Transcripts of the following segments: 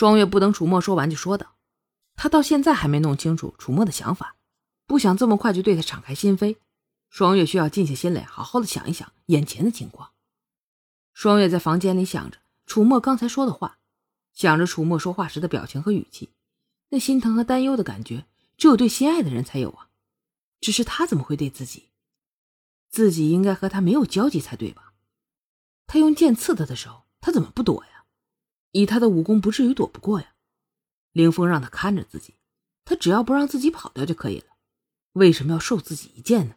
双月不等楚墨说完，就说道：“他到现在还没弄清楚楚墨的想法，不想这么快就对他敞开心扉。双月需要静下心来，好好的想一想眼前的情况。”双月在房间里想着楚墨刚才说的话，想着楚墨说话时的表情和语气，那心疼和担忧的感觉，只有对心爱的人才有啊。只是他怎么会对自己？自己应该和他没有交集才对吧？他用剑刺他的时候，他怎么不躲呀？以他的武功，不至于躲不过呀。凌风让他看着自己，他只要不让自己跑掉就可以了。为什么要受自己一剑呢？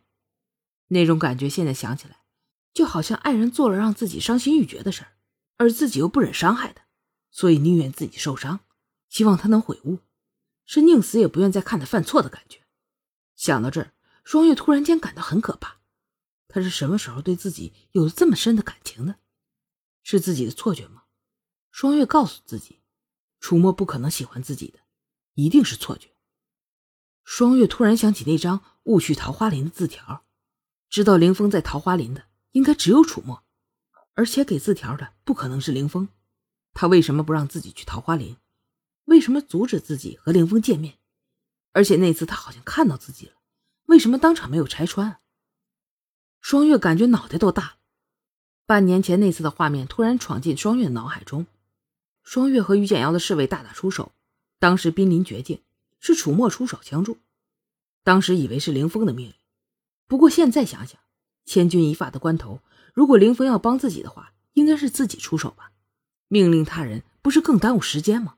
那种感觉现在想起来，就好像爱人做了让自己伤心欲绝的事儿，而自己又不忍伤害他，所以宁愿自己受伤，希望他能悔悟，是宁死也不愿再看他犯错的感觉。想到这儿，双月突然间感到很可怕。他是什么时候对自己有了这么深的感情的？是自己的错觉吗？双月告诉自己，楚墨不可能喜欢自己的，一定是错觉。双月突然想起那张误去桃花林的字条，知道凌风在桃花林的应该只有楚墨，而且给字条的不可能是凌风。他为什么不让自己去桃花林？为什么阻止自己和凌风见面？而且那次他好像看到自己了，为什么当场没有拆穿？双月感觉脑袋都大了。半年前那次的画面突然闯进双月脑海中，双月和于简瑶的侍卫大打出手，当时濒临绝境，是楚墨出手相助。当时以为是凌风的命令，不过现在想想，千钧一发的关头，如果凌风要帮自己的话，应该是自己出手吧？命令他人不是更耽误时间吗？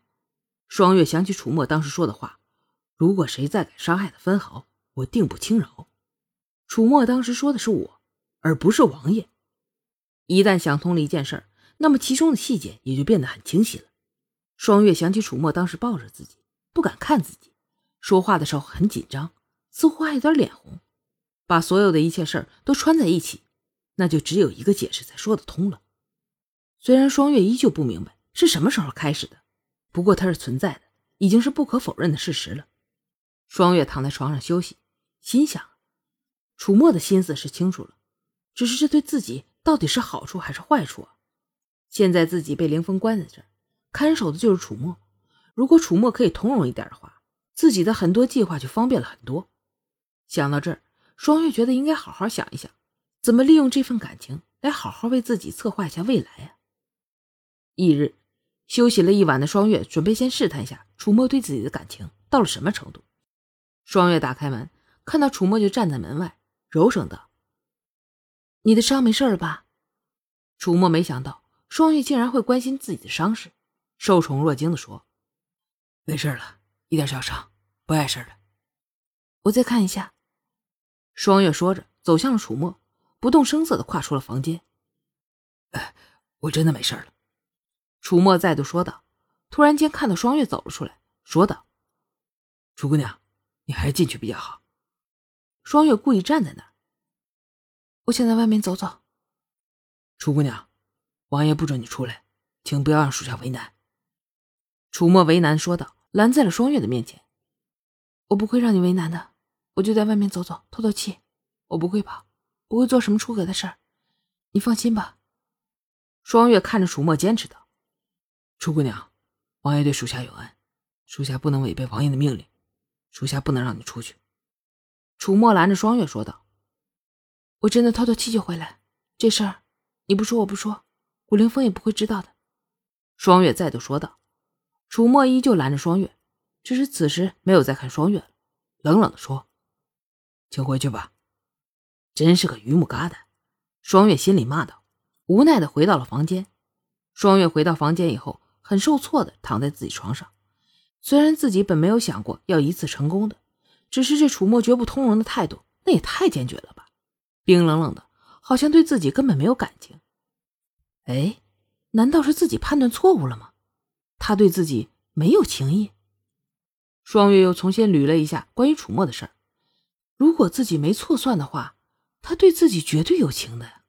双月想起楚墨当时说的话。如果谁再敢伤害他分毫，我定不轻饶。楚墨当时说的是我，而不是王爷。一旦想通了一件事，那么其中的细节也就变得很清晰了。双月想起楚墨当时抱着自己，不敢看自己，说话的时候很紧张，似乎还有点脸红，把所有的一切事儿都串在一起，那就只有一个解释才说得通了。虽然双月依旧不明白是什么时候开始的，不过它是存在的，已经是不可否认的事实了。双月躺在床上休息，心想：楚墨的心思是清楚了，只是这对自己到底是好处还是坏处啊？现在自己被凌风关在这儿，看守的就是楚墨。如果楚墨可以通融一点的话，自己的很多计划就方便了很多。想到这儿，双月觉得应该好好想一想，怎么利用这份感情来好好为自己策划一下未来呀。翌日，休息了一晚的双月准备先试探一下楚墨对自己的感情到了什么程度。双月打开门，看到楚墨就站在门外，柔声道：“你的伤没事了吧？”楚墨没想到双月竟然会关心自己的伤势，受宠若惊的说：“没事了，一点小伤，不碍事的。”我再看一下。双月说着，走向了楚墨，不动声色的跨出了房间。“哎，我真的没事了。”楚墨再度说道。突然间看到双月走了出来，说道：“楚姑娘。”你还是进去比较好。双月故意站在那。我想在外面走走。楚姑娘，王爷不准你出来，请不要让属下为难。楚墨为难说道，拦在了双月的面前。我不会让你为难的，我就在外面走走，透透气。我不会跑，不会做什么出格的事儿，你放心吧。双月看着楚墨，坚持道：“楚姑娘，王爷对属下有恩，属下不能违背王爷的命令。”属下不能让你出去。”楚墨拦着双月说道，“我真的透透气就回来，这事儿你不说我不说，古凌风也不会知道的。”双月再度说道。楚墨依旧拦着双月，只是此时没有再看双月了，冷冷的说：“请回去吧。”真是个榆木疙瘩。双月心里骂道，无奈的回到了房间。双月回到房间以后，很受挫的躺在自己床上。虽然自己本没有想过要一次成功的，只是这楚墨绝不通融的态度，那也太坚决了吧！冰冷冷的，好像对自己根本没有感情。哎，难道是自己判断错误了吗？他对自己没有情意？双月又重新捋了一下关于楚墨的事儿。如果自己没错算的话，他对自己绝对有情的呀。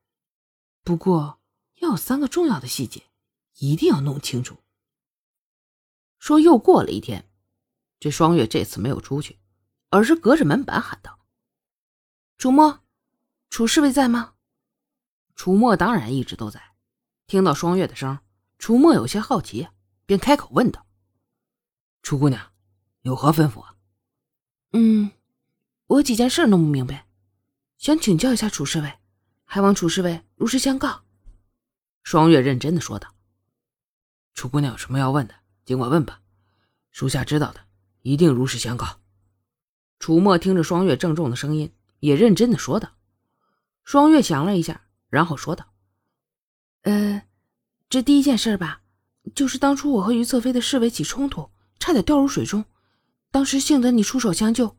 不过要有三个重要的细节，一定要弄清楚。说又过了一天，这双月这次没有出去，而是隔着门板喊道：“楚墨，楚侍卫在吗？”楚墨当然一直都在。听到双月的声，楚墨有些好奇，便开口问道：“楚姑娘，有何吩咐啊？嗯，我有几件事弄不明白，想请教一下楚侍卫，还望楚侍卫如实相告。双月认真的说道：“楚姑娘有什么要问的，尽管问吧，属下知道的一定如实相告。”楚墨听着双月郑重的声音，也认真的说道。双月想了一下，然后说道：“呃，这第一件事吧，就是当初我和于侧妃的侍卫起冲突，差点掉入水中，当时幸得你出手相救。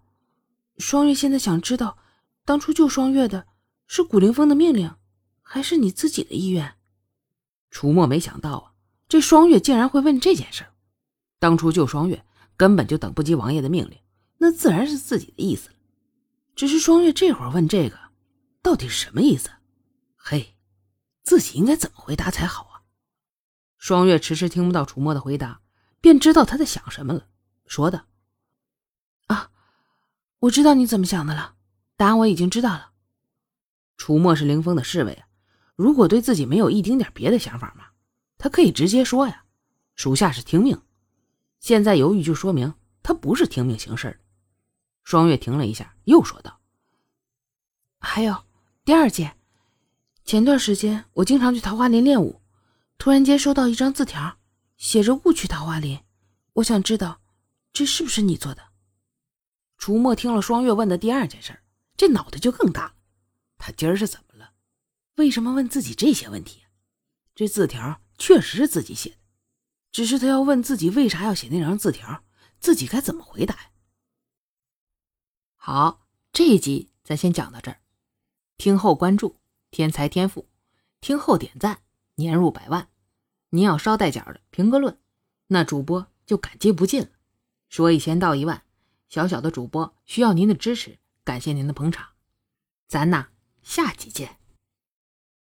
双月现在想知道，当初救双月的是古凌风的命令，还是你自己的意愿？”楚墨没想到啊，这双月竟然会问这件事。当初救双月根本就等不及王爷的命令。那自然是自己的意思了，只是双月这会儿问这个，到底是什么意思？嘿，自己应该怎么回答才好啊？双月迟迟听不到楚墨的回答，便知道他在想什么了，说道：“啊，我知道你怎么想的了，答案我已经知道了。楚墨是凌风的侍卫，如果对自己没有一丁点别的想法嘛，他可以直接说呀，属下是听命。现在犹豫就说明他不是听命行事的。”双月停了一下，又说道：“还有第二件，前段时间我经常去桃花林练武，突然间收到一张字条，写着‘勿去桃花林’，我想知道这是不是你做的？”楚墨听了双月问的第二件事，这脑袋就更大了。他今儿是怎么了？为什么问自己这些问题？这字条确实是自己写的，只是他要问自己为啥要写那张字条，自己该怎么回答呀？好，这一集咱先讲到这儿。听后关注，天才天赋；听后点赞，年入百万。您要捎带脚的评个论，那主播就感激不尽了。说一千道一万，小小的主播需要您的支持，感谢您的捧场。咱呐，下集见。